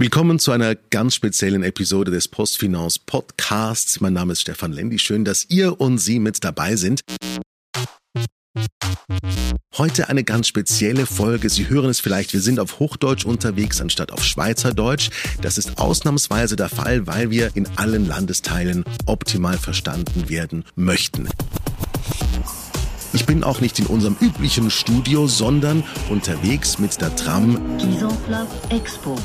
Willkommen zu einer ganz speziellen Episode des Postfinance Podcasts. Mein Name ist Stefan Lendi. Schön, dass ihr und Sie mit dabei sind. Heute eine ganz spezielle Folge. Sie hören es vielleicht, wir sind auf Hochdeutsch unterwegs anstatt auf Schweizerdeutsch. Das ist ausnahmsweise der Fall, weil wir in allen Landesteilen optimal verstanden werden möchten. Ich bin auch nicht in unserem üblichen Studio, sondern unterwegs mit der Tram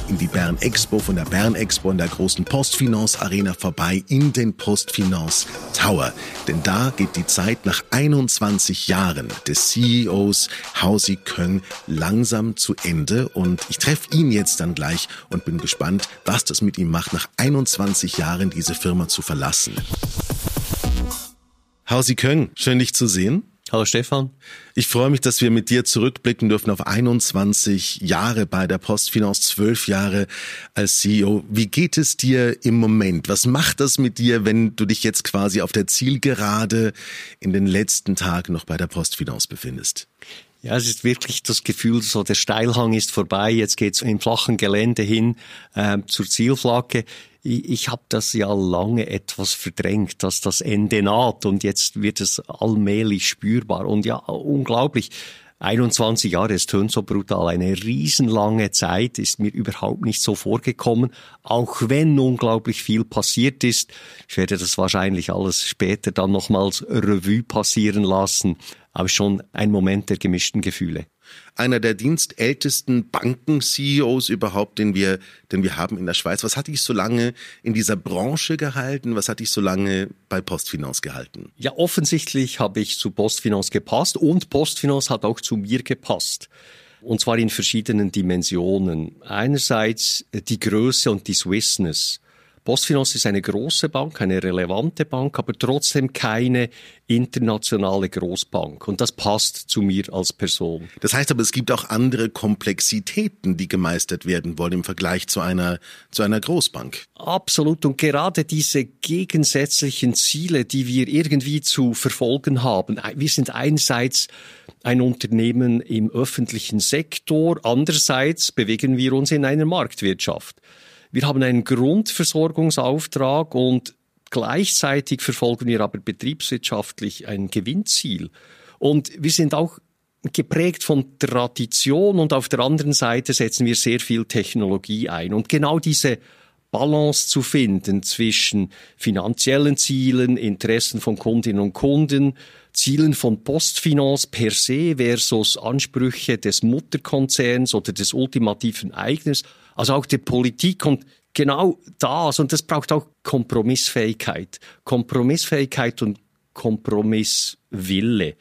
in die Bern Expo, von der Bern Expo in der großen Postfinance Arena vorbei in den Postfinance Tower. Denn da geht die Zeit nach 21 Jahren des CEOs Hausi Köng langsam zu Ende und ich treffe ihn jetzt dann gleich und bin gespannt, was das mit ihm macht, nach 21 Jahren diese Firma zu verlassen. Hausi Köng, schön dich zu sehen. Hallo Stefan. Ich freue mich, dass wir mit dir zurückblicken dürfen auf 21 Jahre bei der Postfinance, 12 Jahre als CEO. Wie geht es dir im Moment? Was macht das mit dir, wenn du dich jetzt quasi auf der Zielgerade in den letzten Tagen noch bei der Postfinance befindest? Ja, es ist wirklich das Gefühl, so der Steilhang ist vorbei, jetzt geht's im flachen Gelände hin äh, zur Zielflagge ich, ich habe das ja lange etwas verdrängt, dass das Ende naht und jetzt wird es allmählich spürbar und ja, unglaublich. 21 Jahre, es tönt so brutal, eine riesenlange Zeit ist mir überhaupt nicht so vorgekommen, auch wenn unglaublich viel passiert ist. Ich werde das wahrscheinlich alles später dann nochmals Revue passieren lassen, aber schon ein Moment der gemischten Gefühle einer der dienstältesten Banken-CEOs überhaupt, den wir, den wir haben in der Schweiz. Was hat dich so lange in dieser Branche gehalten? Was hat dich so lange bei Postfinance gehalten? Ja, offensichtlich habe ich zu Postfinance gepasst und Postfinance hat auch zu mir gepasst. Und zwar in verschiedenen Dimensionen. Einerseits die Größe und die Swissness. Postfinance ist eine große Bank, eine relevante Bank, aber trotzdem keine internationale Großbank. Und das passt zu mir als Person. Das heißt aber, es gibt auch andere Komplexitäten, die gemeistert werden wollen im Vergleich zu einer, zu einer Großbank. Absolut. Und gerade diese gegensätzlichen Ziele, die wir irgendwie zu verfolgen haben. Wir sind einerseits ein Unternehmen im öffentlichen Sektor, andererseits bewegen wir uns in einer Marktwirtschaft. Wir haben einen Grundversorgungsauftrag und gleichzeitig verfolgen wir aber betriebswirtschaftlich ein Gewinnziel. Und wir sind auch geprägt von Tradition und auf der anderen Seite setzen wir sehr viel Technologie ein. Und genau diese Balance zu finden zwischen finanziellen Zielen, Interessen von Kundinnen und Kunden, Zielen von Postfinance per se versus Ansprüche des Mutterkonzerns oder des ultimativen Eigners also auch der Politik und genau das, und das braucht auch Kompromissfähigkeit. Kompromissfähigkeit und Kompromisswille.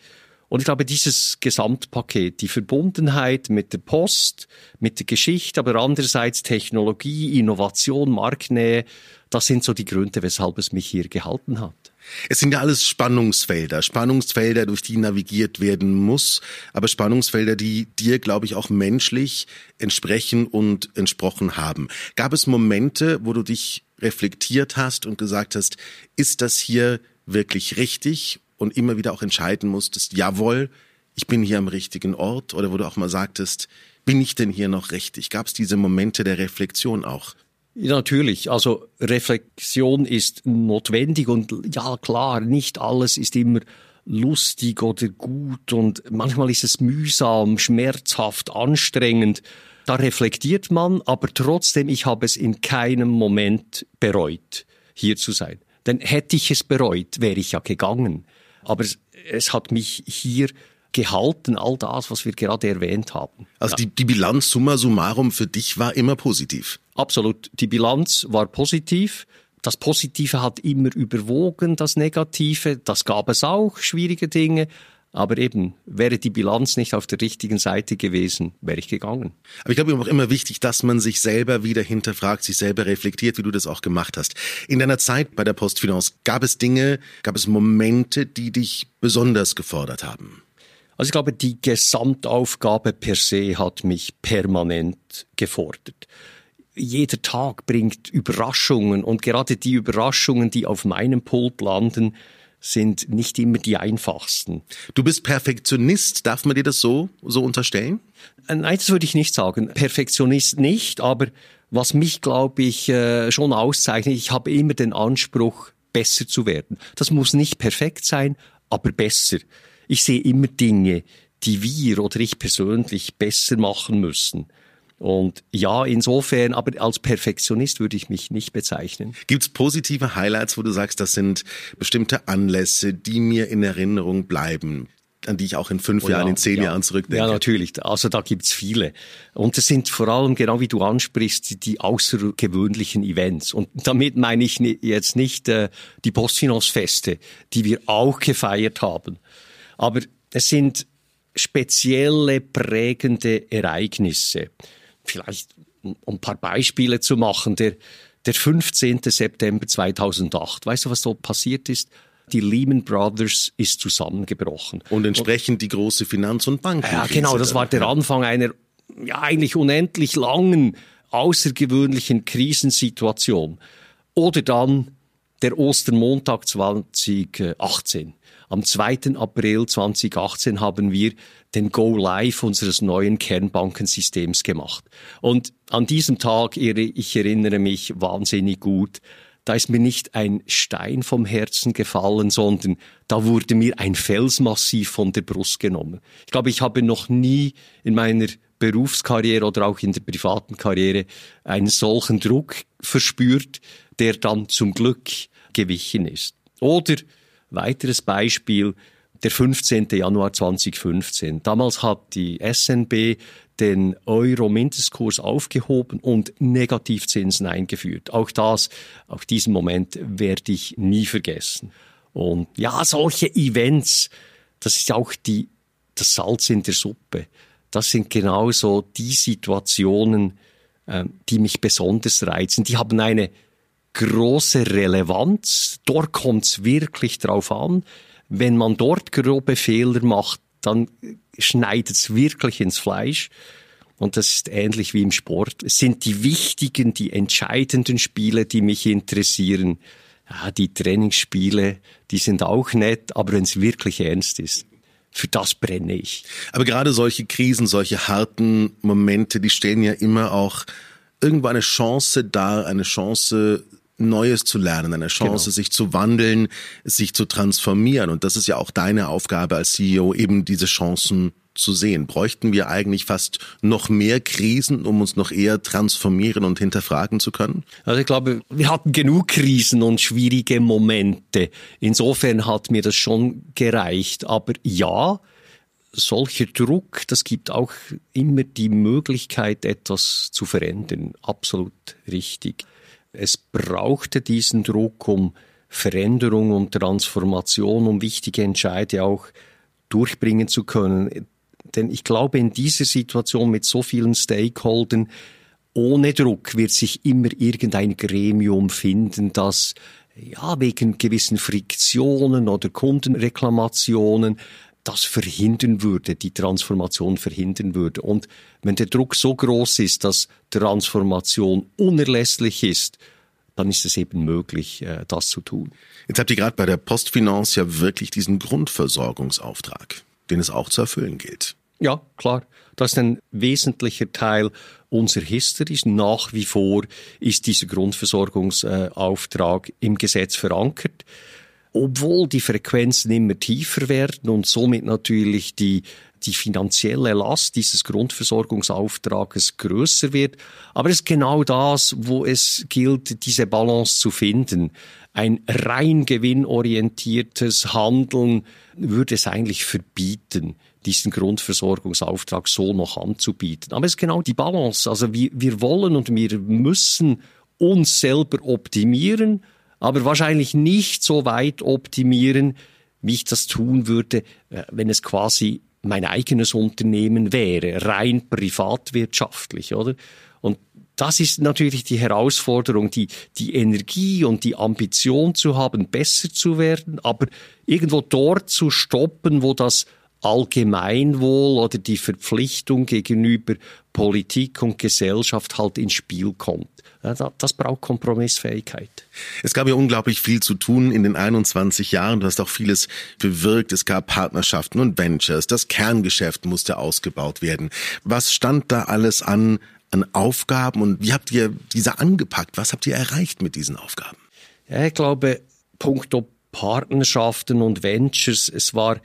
Und ich glaube, dieses Gesamtpaket, die Verbundenheit mit der Post, mit der Geschichte, aber andererseits Technologie, Innovation, Marktnähe, das sind so die Gründe, weshalb es mich hier gehalten hat. Es sind ja alles Spannungsfelder, Spannungsfelder, durch die navigiert werden muss, aber Spannungsfelder, die dir, glaube ich, auch menschlich entsprechen und entsprochen haben. Gab es Momente, wo du dich reflektiert hast und gesagt hast, ist das hier wirklich richtig und immer wieder auch entscheiden musstest, jawohl, ich bin hier am richtigen Ort oder wo du auch mal sagtest, bin ich denn hier noch richtig? Gab es diese Momente der Reflexion auch? Natürlich. Also Reflexion ist notwendig und ja klar, nicht alles ist immer lustig oder gut und manchmal ist es mühsam, schmerzhaft, anstrengend. Da reflektiert man, aber trotzdem, ich habe es in keinem Moment bereut, hier zu sein. Denn hätte ich es bereut, wäre ich ja gegangen. Aber es, es hat mich hier gehalten, all das, was wir gerade erwähnt haben. Also ja. die, die Bilanz summa summarum für dich war immer positiv. Absolut. Die Bilanz war positiv. Das Positive hat immer überwogen, das Negative. Das gab es auch, schwierige Dinge. Aber eben, wäre die Bilanz nicht auf der richtigen Seite gewesen, wäre ich gegangen. Aber ich glaube auch immer wichtig, dass man sich selber wieder hinterfragt, sich selber reflektiert, wie du das auch gemacht hast. In deiner Zeit bei der Postfinance gab es Dinge, gab es Momente, die dich besonders gefordert haben? Also ich glaube, die Gesamtaufgabe per se hat mich permanent gefordert. Jeder Tag bringt Überraschungen und gerade die Überraschungen, die auf meinem Pult landen, sind nicht immer die einfachsten. Du bist Perfektionist, darf man dir das so, so unterstellen? Äh, nein, das würde ich nicht sagen. Perfektionist nicht, aber was mich, glaube ich, äh, schon auszeichnet, ich habe immer den Anspruch, besser zu werden. Das muss nicht perfekt sein, aber besser. Ich sehe immer Dinge, die wir oder ich persönlich besser machen müssen. Und ja, insofern, aber als Perfektionist würde ich mich nicht bezeichnen. Gibt's positive Highlights, wo du sagst, das sind bestimmte Anlässe, die mir in Erinnerung bleiben? an die ich auch in fünf oh ja, Jahren, in zehn ja. Jahren zurückdenke. Ja, natürlich. Also da gibt's viele. Und es sind vor allem, genau wie du ansprichst, die außergewöhnlichen Events. Und damit meine ich jetzt nicht äh, die Postfinance-Feste, die wir auch gefeiert haben. Aber es sind spezielle, prägende Ereignisse. Vielleicht, um ein paar Beispiele zu machen, der, der 15. September 2008. Weißt du, was so passiert ist? die Lehman Brothers ist zusammengebrochen. Und entsprechend und, die große Finanz- und Bankenkrise. Ja, genau, das war der Anfang einer ja eigentlich unendlich langen, außergewöhnlichen Krisensituation. Oder dann der Ostermontag 2018. Am 2. April 2018 haben wir den Go Live unseres neuen Kernbankensystems gemacht. Und an diesem Tag, ich erinnere mich wahnsinnig gut, da ist mir nicht ein Stein vom Herzen gefallen, sondern da wurde mir ein Felsmassiv von der Brust genommen. Ich glaube, ich habe noch nie in meiner Berufskarriere oder auch in der privaten Karriere einen solchen Druck verspürt, der dann zum Glück gewichen ist. Oder weiteres Beispiel, der 15. Januar 2015. Damals hat die SNB den Euro-Mindestkurs aufgehoben und Negativzinsen eingeführt. Auch das, auch diesen Moment werde ich nie vergessen. Und ja, solche Events, das ist auch die, das Salz in der Suppe. Das sind genauso die Situationen, äh, die mich besonders reizen. Die haben eine große Relevanz. Dort kommt es wirklich drauf an. Wenn man dort grobe Fehler macht, dann schneidet es wirklich ins Fleisch. Und das ist ähnlich wie im Sport. Es sind die wichtigen, die entscheidenden Spiele, die mich interessieren. Ja, die Trainingsspiele, die sind auch nett, aber wenn es wirklich ernst ist, für das brenne ich. Aber gerade solche Krisen, solche harten Momente, die stellen ja immer auch irgendwo eine Chance dar, eine Chance, Neues zu lernen, eine Chance, genau. sich zu wandeln, sich zu transformieren. Und das ist ja auch deine Aufgabe als CEO, eben diese Chancen zu sehen. Bräuchten wir eigentlich fast noch mehr Krisen, um uns noch eher transformieren und hinterfragen zu können? Also ich glaube, wir hatten genug Krisen und schwierige Momente. Insofern hat mir das schon gereicht. Aber ja, solcher Druck, das gibt auch immer die Möglichkeit, etwas zu verändern. Absolut richtig. Es brauchte diesen Druck, um Veränderung und Transformation, um wichtige Entscheide auch durchbringen zu können. Denn ich glaube, in dieser Situation mit so vielen Stakeholdern, ohne Druck wird sich immer irgendein Gremium finden, das ja wegen gewissen Friktionen oder Kundenreklamationen das verhindern würde, die Transformation verhindern würde. Und wenn der Druck so groß ist, dass Transformation unerlässlich ist, dann ist es eben möglich, äh, das zu tun. Jetzt habt ihr gerade bei der Postfinance ja wirklich diesen Grundversorgungsauftrag, den es auch zu erfüllen gilt. Ja, klar. Das ist ein wesentlicher Teil unserer History. Nach wie vor ist dieser Grundversorgungsauftrag im Gesetz verankert obwohl die Frequenzen immer tiefer werden und somit natürlich die die finanzielle Last dieses Grundversorgungsauftrages größer wird. Aber es ist genau das, wo es gilt, diese Balance zu finden. Ein rein gewinnorientiertes Handeln würde es eigentlich verbieten, diesen Grundversorgungsauftrag so noch anzubieten. Aber es ist genau die Balance. Also wir, wir wollen und wir müssen uns selber optimieren, aber wahrscheinlich nicht so weit optimieren, wie ich das tun würde, äh, wenn es quasi mein eigenes Unternehmen wäre, rein privatwirtschaftlich, oder? Und das ist natürlich die Herausforderung, die, die Energie und die Ambition zu haben, besser zu werden, aber irgendwo dort zu stoppen, wo das Allgemeinwohl oder die Verpflichtung gegenüber Politik und Gesellschaft halt ins Spiel kommt. Das braucht Kompromissfähigkeit. Es gab ja unglaublich viel zu tun in den 21 Jahren. Du hast auch vieles bewirkt. Es gab Partnerschaften und Ventures. Das Kerngeschäft musste ausgebaut werden. Was stand da alles an an Aufgaben und wie habt ihr diese angepackt? Was habt ihr erreicht mit diesen Aufgaben? Ja, ich glaube, punkto Partnerschaften und Ventures, es war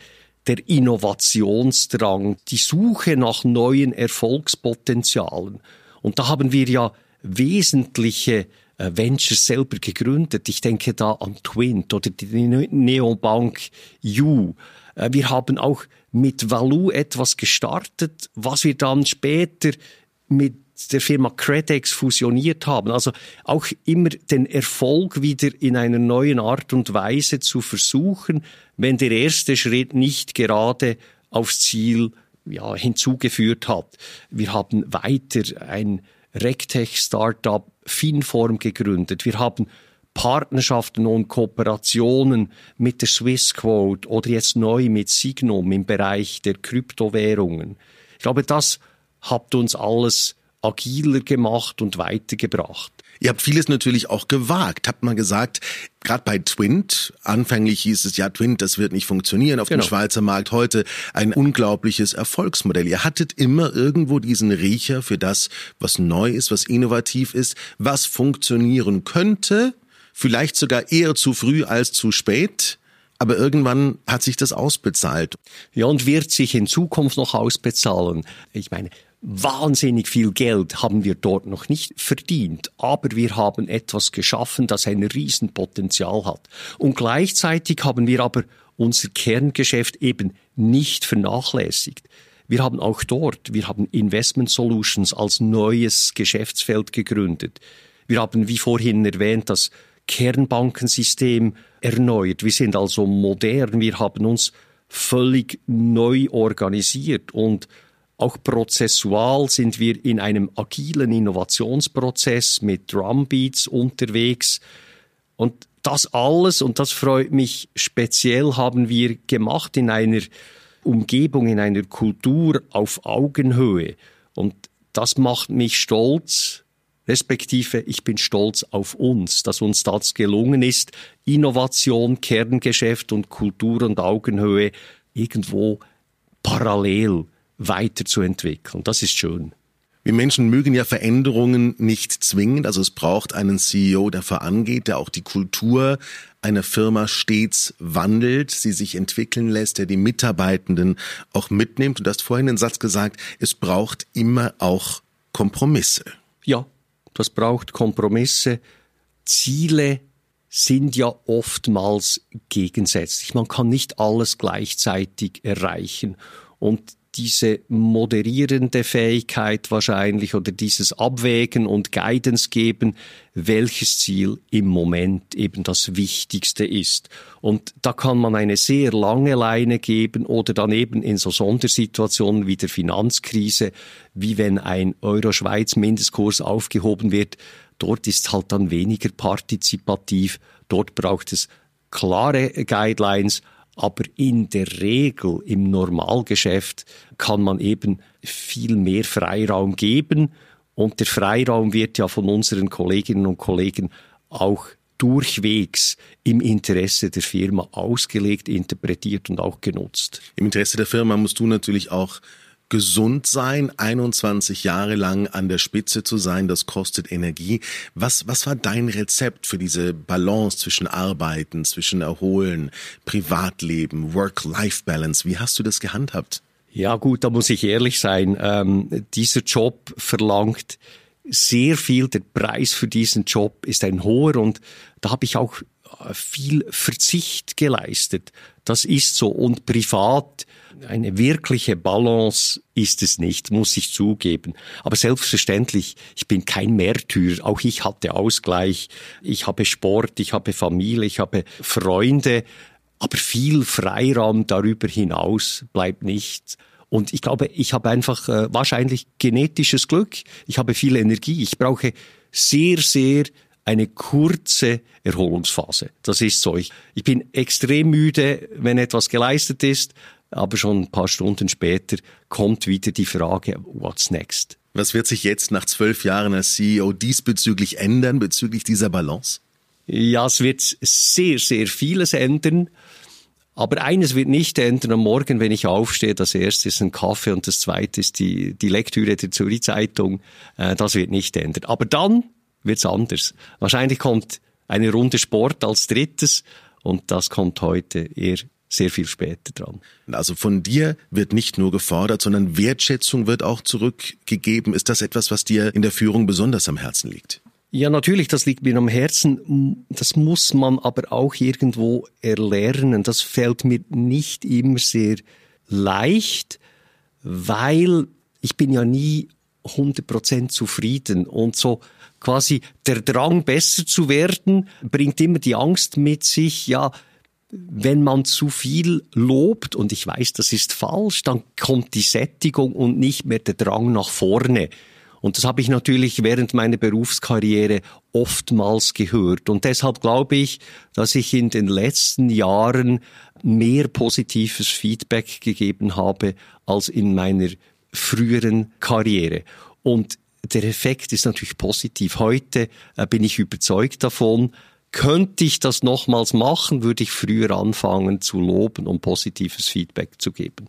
der Innovationsdrang, die Suche nach neuen Erfolgspotenzialen. Und da haben wir ja wesentliche äh, Ventures selber gegründet. Ich denke da an Twint oder die Neobank U. Äh, wir haben auch mit Value etwas gestartet, was wir dann später mit der Firma Credex fusioniert haben. Also auch immer den Erfolg wieder in einer neuen Art und Weise zu versuchen, wenn der erste Schritt nicht gerade aufs Ziel ja, hinzugeführt hat. Wir haben weiter ein RegTech-Startup Finform gegründet. Wir haben Partnerschaften und Kooperationen mit der Swissquote oder jetzt neu mit Signum im Bereich der Kryptowährungen. Ich glaube, das hat uns alles agiler gemacht und weitergebracht. Ihr habt vieles natürlich auch gewagt. Habt mal gesagt, gerade bei Twint, anfänglich hieß es ja, Twint, das wird nicht funktionieren auf genau. dem Schweizer Markt. Heute ein unglaubliches Erfolgsmodell. Ihr hattet immer irgendwo diesen Riecher für das, was neu ist, was innovativ ist, was funktionieren könnte. Vielleicht sogar eher zu früh als zu spät. Aber irgendwann hat sich das ausbezahlt. Ja, und wird sich in Zukunft noch ausbezahlen. Ich meine, Wahnsinnig viel Geld haben wir dort noch nicht verdient, aber wir haben etwas geschaffen, das ein Riesenpotenzial hat. Und gleichzeitig haben wir aber unser Kerngeschäft eben nicht vernachlässigt. Wir haben auch dort, wir haben Investment Solutions als neues Geschäftsfeld gegründet. Wir haben, wie vorhin erwähnt, das Kernbankensystem erneuert. Wir sind also modern. Wir haben uns völlig neu organisiert und auch prozessual sind wir in einem agilen Innovationsprozess mit Drumbeats unterwegs. Und das alles, und das freut mich speziell, haben wir gemacht in einer Umgebung, in einer Kultur auf Augenhöhe. Und das macht mich stolz, respektive ich bin stolz auf uns, dass uns das gelungen ist, Innovation, Kerngeschäft und Kultur und Augenhöhe irgendwo parallel weiterzuentwickeln. Das ist schön. Wir Menschen mögen ja Veränderungen nicht zwingend. Also es braucht einen CEO, der vorangeht, der auch die Kultur einer Firma stets wandelt, sie sich entwickeln lässt, der die Mitarbeitenden auch mitnimmt. Und du hast vorhin den Satz gesagt, es braucht immer auch Kompromisse. Ja, das braucht Kompromisse. Ziele sind ja oftmals gegensätzlich. Man kann nicht alles gleichzeitig erreichen. Und diese moderierende Fähigkeit wahrscheinlich oder dieses Abwägen und Guidance geben, welches Ziel im Moment eben das Wichtigste ist. Und da kann man eine sehr lange Leine geben oder dann eben in so Sondersituationen wie der Finanzkrise, wie wenn ein Euro-Schweiz-Mindestkurs aufgehoben wird. Dort ist halt dann weniger partizipativ. Dort braucht es klare Guidelines, aber in der Regel im Normalgeschäft kann man eben viel mehr Freiraum geben. Und der Freiraum wird ja von unseren Kolleginnen und Kollegen auch durchwegs im Interesse der Firma ausgelegt, interpretiert und auch genutzt. Im Interesse der Firma musst du natürlich auch gesund sein, 21 Jahre lang an der Spitze zu sein, das kostet Energie. Was, was war dein Rezept für diese Balance zwischen Arbeiten, zwischen Erholen, Privatleben, Work-Life-Balance? Wie hast du das gehandhabt? Ja gut, da muss ich ehrlich sein. Ähm, dieser Job verlangt sehr viel. Der Preis für diesen Job ist ein hoher und da habe ich auch viel Verzicht geleistet. Das ist so. Und privat eine wirkliche Balance ist es nicht, muss ich zugeben. Aber selbstverständlich, ich bin kein Märtyrer. Auch ich hatte Ausgleich. Ich habe Sport, ich habe Familie, ich habe Freunde. Aber viel Freiraum darüber hinaus bleibt nicht. Und ich glaube, ich habe einfach äh, wahrscheinlich genetisches Glück. Ich habe viel Energie. Ich brauche sehr, sehr eine kurze Erholungsphase. Das ist so. Ich, ich bin extrem müde, wenn etwas geleistet ist, aber schon ein paar Stunden später kommt wieder die Frage, what's next? Was wird sich jetzt nach zwölf Jahren als CEO diesbezüglich ändern, bezüglich dieser Balance? Ja, es wird sehr, sehr vieles ändern. Aber eines wird nicht ändern am Morgen, wenn ich aufstehe. Das erste ist ein Kaffee und das zweite ist die, die Lektüre der Zürich Zeitung. Äh, das wird nicht ändern. Aber dann wird's anders. Wahrscheinlich kommt eine Runde Sport als drittes und das kommt heute eher sehr viel später dran. Also von dir wird nicht nur gefordert, sondern Wertschätzung wird auch zurückgegeben. Ist das etwas, was dir in der Führung besonders am Herzen liegt? Ja, natürlich, das liegt mir am Herzen. Das muss man aber auch irgendwo erlernen. Das fällt mir nicht immer sehr leicht, weil ich bin ja nie 100% zufrieden und so quasi der Drang besser zu werden bringt immer die Angst mit sich, ja, wenn man zu viel lobt, und ich weiß, das ist falsch, dann kommt die Sättigung und nicht mehr der Drang nach vorne. Und das habe ich natürlich während meiner Berufskarriere oftmals gehört. Und deshalb glaube ich, dass ich in den letzten Jahren mehr positives Feedback gegeben habe als in meiner früheren Karriere. Und der Effekt ist natürlich positiv. Heute äh, bin ich überzeugt davon, könnte ich das nochmals machen, würde ich früher anfangen zu loben und positives Feedback zu geben.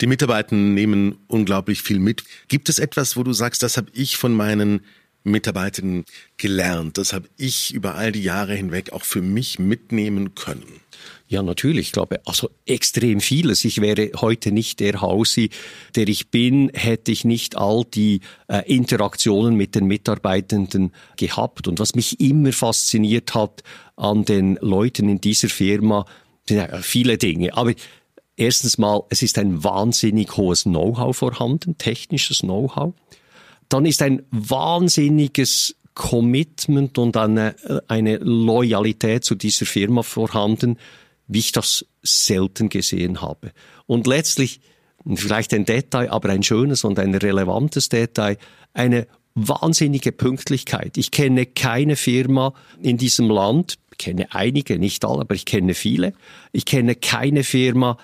Die Mitarbeiter nehmen unglaublich viel mit. Gibt es etwas, wo du sagst, das habe ich von meinen Mitarbeitern gelernt, das habe ich über all die Jahre hinweg auch für mich mitnehmen können? Ja, natürlich. Ich glaube, also extrem vieles. Ich wäre heute nicht der Hausi, der ich bin, hätte ich nicht all die äh, Interaktionen mit den Mitarbeitenden gehabt. Und was mich immer fasziniert hat an den Leuten in dieser Firma, sind ja viele Dinge. Aber erstens mal, es ist ein wahnsinnig hohes Know-how vorhanden, technisches Know-how. Dann ist ein wahnsinniges Commitment und eine, äh, eine Loyalität zu dieser Firma vorhanden, wie ich das selten gesehen habe. Und letztlich, vielleicht ein Detail, aber ein schönes und ein relevantes Detail, eine wahnsinnige Pünktlichkeit. Ich kenne keine Firma in diesem Land, ich kenne einige, nicht alle, aber ich kenne viele. Ich kenne keine Firma,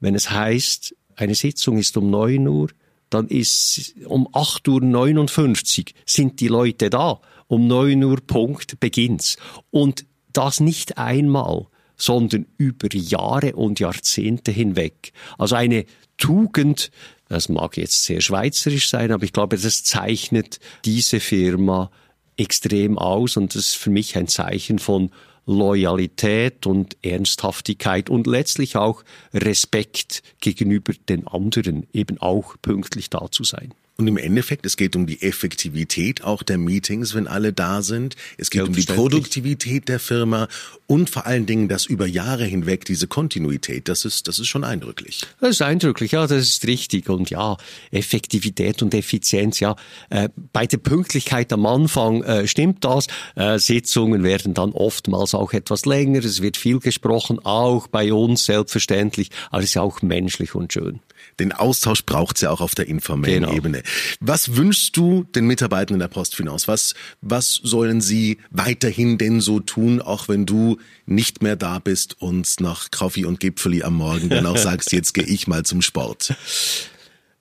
wenn es heißt, eine Sitzung ist um neun Uhr, dann ist um 8.59 Uhr sind die Leute da. Um neun Uhr Punkt beginnt's. Und das nicht einmal, sondern über Jahre und Jahrzehnte hinweg. Also eine Tugend, das mag jetzt sehr schweizerisch sein, aber ich glaube, das zeichnet diese Firma extrem aus und das ist für mich ein Zeichen von Loyalität und Ernsthaftigkeit und letztlich auch Respekt gegenüber den anderen, eben auch pünktlich da zu sein. Und im Endeffekt, es geht um die Effektivität auch der Meetings, wenn alle da sind. Es geht um die Produktivität der Firma und vor allen Dingen das über Jahre hinweg, diese Kontinuität. Das ist, das ist schon eindrücklich. Das ist eindrücklich, ja, das ist richtig. Und ja, Effektivität und Effizienz, ja, äh, bei der Pünktlichkeit am Anfang äh, stimmt das. Äh, Sitzungen werden dann oftmals auch etwas länger. Es wird viel gesprochen, auch bei uns selbstverständlich. Aber es ist ja auch menschlich und schön. Den Austausch braucht es ja auch auf der informellen genau. Ebene. Was wünschst du den Mitarbeitenden der Postfinance? Was, was sollen sie weiterhin denn so tun, auch wenn du nicht mehr da bist und nach Kaffee und Gipfeli am Morgen dann auch sagst, jetzt gehe ich mal zum Sport?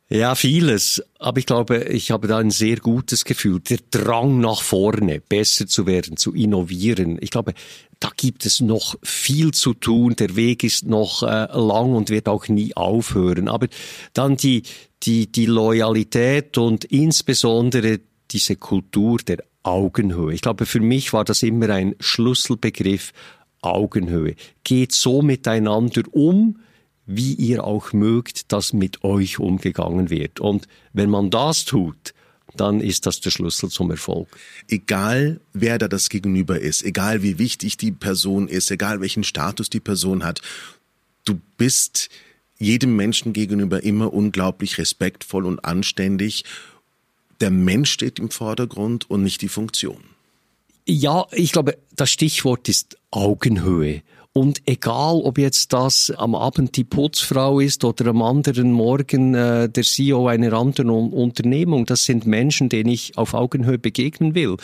Ja, vieles. Aber ich glaube, ich habe da ein sehr gutes Gefühl. Der Drang nach vorne, besser zu werden, zu innovieren. Ich glaube, da gibt es noch viel zu tun. Der Weg ist noch äh, lang und wird auch nie aufhören. Aber dann die, die, die Loyalität und insbesondere diese Kultur der Augenhöhe. Ich glaube, für mich war das immer ein Schlüsselbegriff Augenhöhe. Geht so miteinander um, wie ihr auch mögt, dass mit euch umgegangen wird. Und wenn man das tut, dann ist das der Schlüssel zum Erfolg. Egal, wer da das Gegenüber ist, egal wie wichtig die Person ist, egal welchen Status die Person hat, du bist jedem Menschen gegenüber immer unglaublich respektvoll und anständig. Der Mensch steht im Vordergrund und nicht die Funktion. Ja, ich glaube, das Stichwort ist Augenhöhe. Und egal, ob jetzt das am Abend die Putzfrau ist oder am anderen Morgen äh, der CEO einer anderen Unternehmung, das sind Menschen, denen ich auf Augenhöhe begegnen will.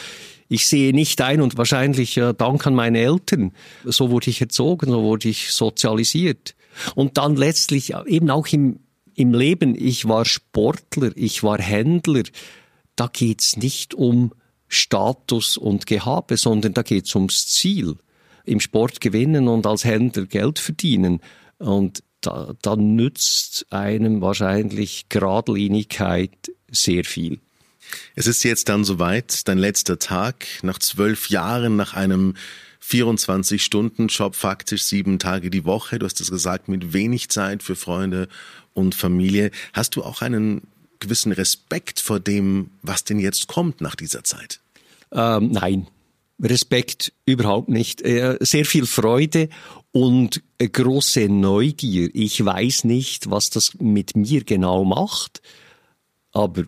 Ich sehe nicht ein und wahrscheinlich äh, dank an meine Eltern. So wurde ich erzogen, so wurde ich sozialisiert. Und dann letztlich eben auch im, im Leben. Ich war Sportler, ich war Händler. Da geht's nicht um Status und Gehabe, sondern da geht's ums Ziel im Sport gewinnen und als Händler Geld verdienen. Und da, da nützt einem wahrscheinlich Gradlinigkeit sehr viel. Es ist jetzt dann soweit, dein letzter Tag, nach zwölf Jahren, nach einem 24-Stunden-Job, faktisch sieben Tage die Woche. Du hast es gesagt, mit wenig Zeit für Freunde und Familie. Hast du auch einen gewissen Respekt vor dem, was denn jetzt kommt nach dieser Zeit? Ähm, nein, Respekt überhaupt nicht. Äh, sehr viel Freude und große Neugier. Ich weiß nicht, was das mit mir genau macht, aber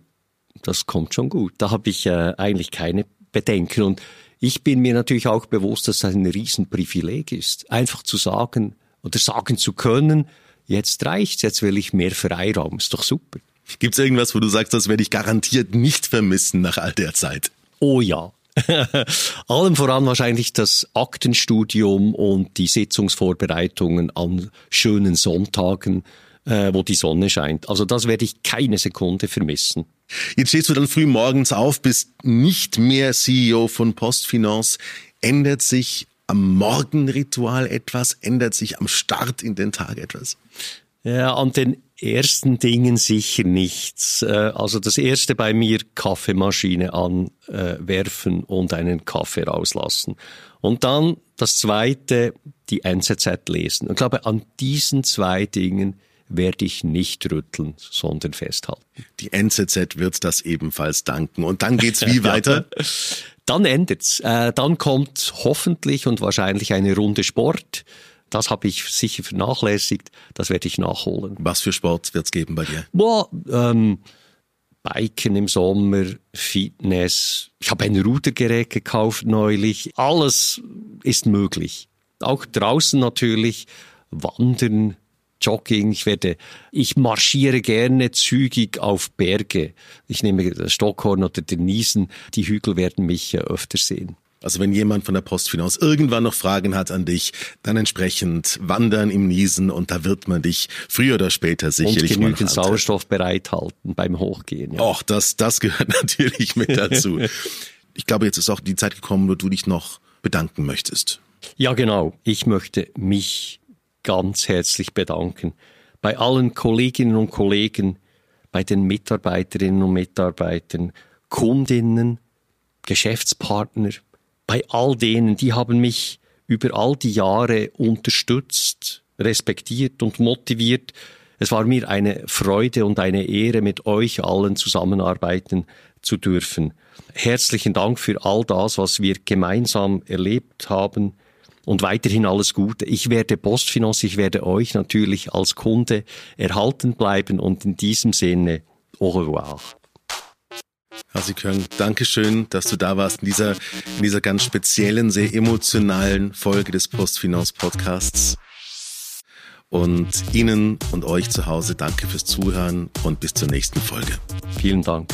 das kommt schon gut. Da habe ich äh, eigentlich keine Bedenken. Und ich bin mir natürlich auch bewusst, dass das ein Riesenprivileg ist, einfach zu sagen oder sagen zu können, jetzt reicht's, jetzt will ich mehr Freiraum. Ist doch super. Gibt's irgendwas, wo du sagst, das werde ich garantiert nicht vermissen nach all der Zeit? Oh ja. Allem voran wahrscheinlich das Aktenstudium und die Sitzungsvorbereitungen an schönen Sonntagen, äh, wo die Sonne scheint. Also das werde ich keine Sekunde vermissen. Jetzt stehst du dann früh morgens auf, bist nicht mehr CEO von Postfinance. Ändert sich am Morgenritual etwas? Ändert sich am Start in den Tag etwas? Ja, an den ersten Dingen sicher nichts. Äh, also das erste bei mir Kaffeemaschine anwerfen und einen Kaffee rauslassen. Und dann das zweite, die NZZ lesen. Und ich glaube, an diesen zwei Dingen werde ich nicht rütteln, sondern festhalten. Die NZZ wird das ebenfalls danken. Und dann geht's wie weiter? dann endet's. Äh, dann kommt hoffentlich und wahrscheinlich eine Runde Sport. Das habe ich sicher vernachlässigt. Das werde ich nachholen. Was für Sport wird's geben bei dir? Boah, ähm, Biken im Sommer, Fitness. Ich habe ein Rudergerät gekauft neulich. Alles ist möglich. Auch draußen natürlich. Wandern, Jogging, ich werde, ich marschiere gerne zügig auf Berge. Ich nehme das Stockhorn oder den Niesen, die Hügel werden mich äh, öfter sehen. Also wenn jemand von der Postfinance irgendwann noch Fragen hat an dich, dann entsprechend wandern im Niesen und da wird man dich früher oder später sicherlich und genügend Sauerstoff bereithalten beim Hochgehen. Ja. Och, das, das gehört natürlich mit dazu. ich glaube, jetzt ist auch die Zeit gekommen, wo du dich noch bedanken möchtest. Ja, genau. Ich möchte mich ganz herzlich bedanken. Bei allen Kolleginnen und Kollegen, bei den Mitarbeiterinnen und Mitarbeitern, Kundinnen, Geschäftspartner, bei all denen, die haben mich über all die Jahre unterstützt, respektiert und motiviert. Es war mir eine Freude und eine Ehre, mit euch allen zusammenarbeiten zu dürfen. Herzlichen Dank für all das, was wir gemeinsam erlebt haben und weiterhin alles Gute. Ich werde Postfinance, ich werde euch natürlich als Kunde erhalten bleiben und in diesem Sinne au revoir. Hasi Köng, Dankeschön, dass du da warst in dieser, in dieser ganz speziellen, sehr emotionalen Folge des Postfinance Podcasts. Und Ihnen und euch zu Hause danke fürs Zuhören und bis zur nächsten Folge. Vielen Dank.